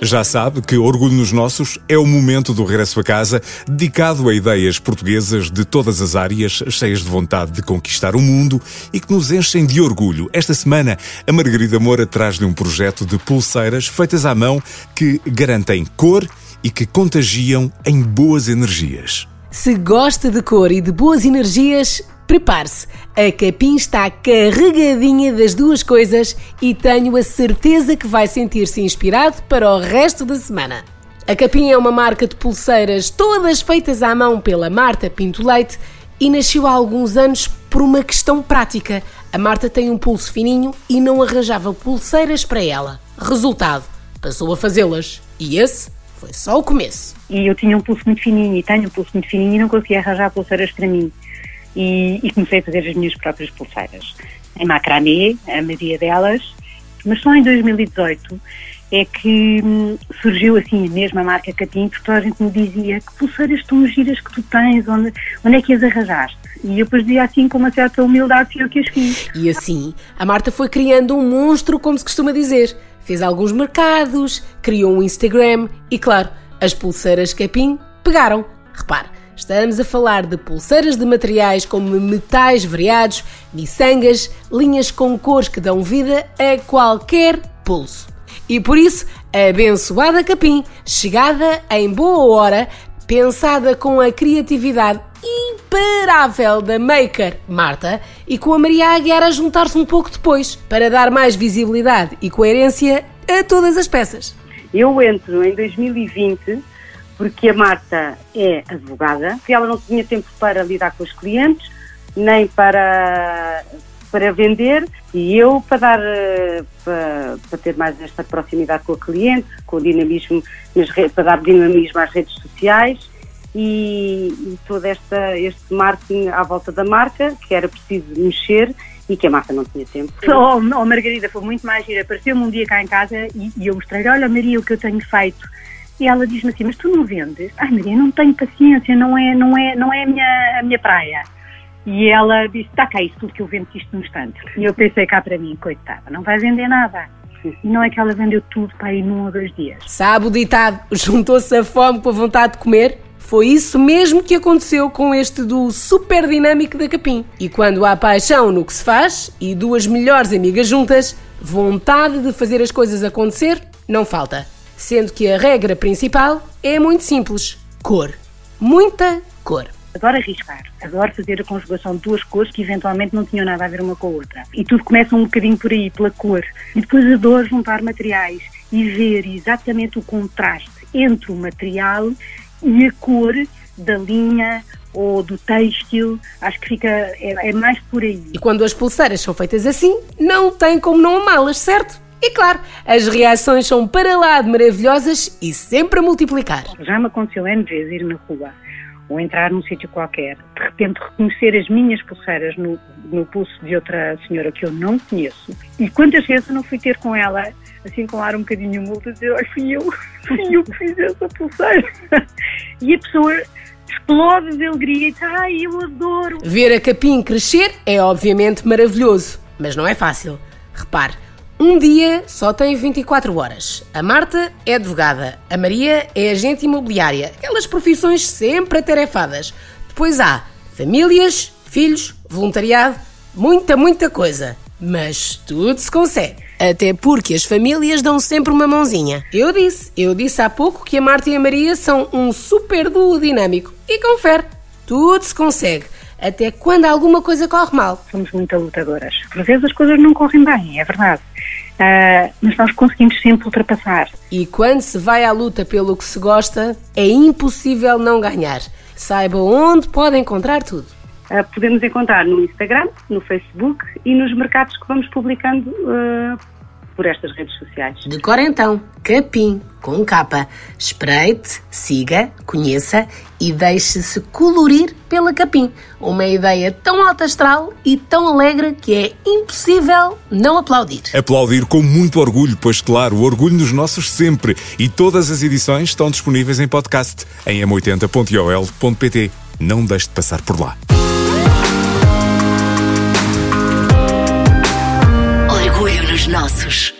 Já sabe que Orgulho nos Nossos é o momento do regresso a casa dedicado a ideias portuguesas de todas as áreas, cheias de vontade de conquistar o mundo e que nos enchem de orgulho. Esta semana, a Margarida Moura traz-lhe um projeto de pulseiras feitas à mão que garantem cor e que contagiam em boas energias. Se gosta de cor e de boas energias, prepare-se. A Capim está carregadinha das duas coisas e tenho a certeza que vai sentir-se inspirado para o resto da semana. A Capim é uma marca de pulseiras todas feitas à mão pela Marta Pinto Leite e nasceu há alguns anos por uma questão prática. A Marta tem um pulso fininho e não arranjava pulseiras para ela. Resultado, passou a fazê-las. E esse foi só o começo. E eu tinha um pulso muito fininho e tenho um pulso muito fininho e não conseguia arranjar pulseiras para mim. E, e comecei a fazer as minhas próprias pulseiras. Em macramê, a maioria delas, mas só em 2018 é que hum, surgiu assim a mesma marca Catim, porque toda a gente me dizia que pulseiras tão giras que tu tens, onde, onde é que as arranjaste? E eu depois dizia assim com uma certa humildade que eu que as fiz. E assim, a Marta foi criando um monstro, como se costuma dizer. Fez alguns mercados, criou um Instagram e, claro, as pulseiras Capim pegaram. Repare, estamos a falar de pulseiras de materiais como metais variados, miçangas, linhas com cores que dão vida a qualquer pulso. E por isso, a abençoada Capim, chegada em boa hora, pensada com a criatividade imparável da maker Marta e com a Maria Aguiar a juntar-se um pouco depois, para dar mais visibilidade e coerência a todas as peças. Eu entro em 2020 porque a Marta é advogada, que ela não tinha tempo para lidar com os clientes, nem para, para vender, e eu para dar para, para ter mais esta proximidade com o cliente, com o dinamismo, para dar dinamismo às redes sociais e, e todo esta, este marketing à volta da marca, que era preciso mexer e que a marca não tinha tempo. Oh, oh Margarida, foi muito mais gira. Apareceu-me um dia cá em casa e, e eu mostrei-lhe, olha Maria, o que eu tenho feito. E ela diz-me assim, mas tu não vendes? Ai Maria, não tenho paciência, não é, não é, não é a, minha, a minha praia. E ela disse, está cá isso tudo que eu vendo isto no instante. E eu pensei cá para mim, coitada, não vai vender nada. E não é que ela vendeu tudo para aí num ou dois dias. Sabe o ditado, juntou-se a fome com a vontade de comer? Foi isso mesmo que aconteceu com este do super dinâmico da Capim. E quando há paixão no que se faz e duas melhores amigas juntas, vontade de fazer as coisas acontecer não falta. Sendo que a regra principal é muito simples: cor. Muita cor. Adoro arriscar, adoro fazer a conjugação de duas cores que eventualmente não tinham nada a ver uma com a outra. E tudo começa um bocadinho por aí, pela cor. E depois adoro juntar materiais e ver exatamente o contraste entre o material e a cor da linha ou do têxtil, acho que fica é, é, mais por aí. E quando as pulseiras são feitas assim, não tem como não amá-las, certo? E claro, as reações são para lá de maravilhosas e sempre a multiplicar. Já me aconteceu N vezes ir na rua ou entrar num sítio qualquer, de repente reconhecer as minhas pulseiras no, no pulso de outra senhora que eu não conheço. E quantas vezes eu não fui ter com ela, assim com ar um bocadinho multa, dizer, olha, fui eu, fui eu que fiz essa pulseira. E a pessoa explode de alegria e diz, ai, eu adoro. Ver a capim crescer é obviamente maravilhoso, mas não é fácil. Repare, um dia só tem 24 horas. A Marta é advogada, a Maria é agente imobiliária, aquelas profissões sempre atarefadas. Depois há famílias, filhos, voluntariado, muita, muita coisa. Mas tudo se consegue. Até porque as famílias dão sempre uma mãozinha. Eu disse, eu disse há pouco que a Marta e a Maria são um super duo dinâmico. E confere, tudo se consegue até quando alguma coisa corre mal. Somos muito lutadoras. Por vezes as coisas não correm bem, é verdade. Uh, mas nós conseguimos sempre ultrapassar. E quando se vai à luta pelo que se gosta, é impossível não ganhar. Saiba onde pode encontrar tudo. Uh, podemos encontrar no Instagram, no Facebook e nos mercados que vamos publicando uh, por estas redes sociais. Decora então, Capim, com capa. Espreite, siga, conheça e deixe-se colorir pela Capim. Uma ideia tão alta astral e tão alegre que é impossível não aplaudir. Aplaudir com muito orgulho, pois claro, o orgulho nos nossos sempre. E todas as edições estão disponíveis em podcast em m80.ol.pt. Não deixe de passar por lá. Orgulho nos nossos.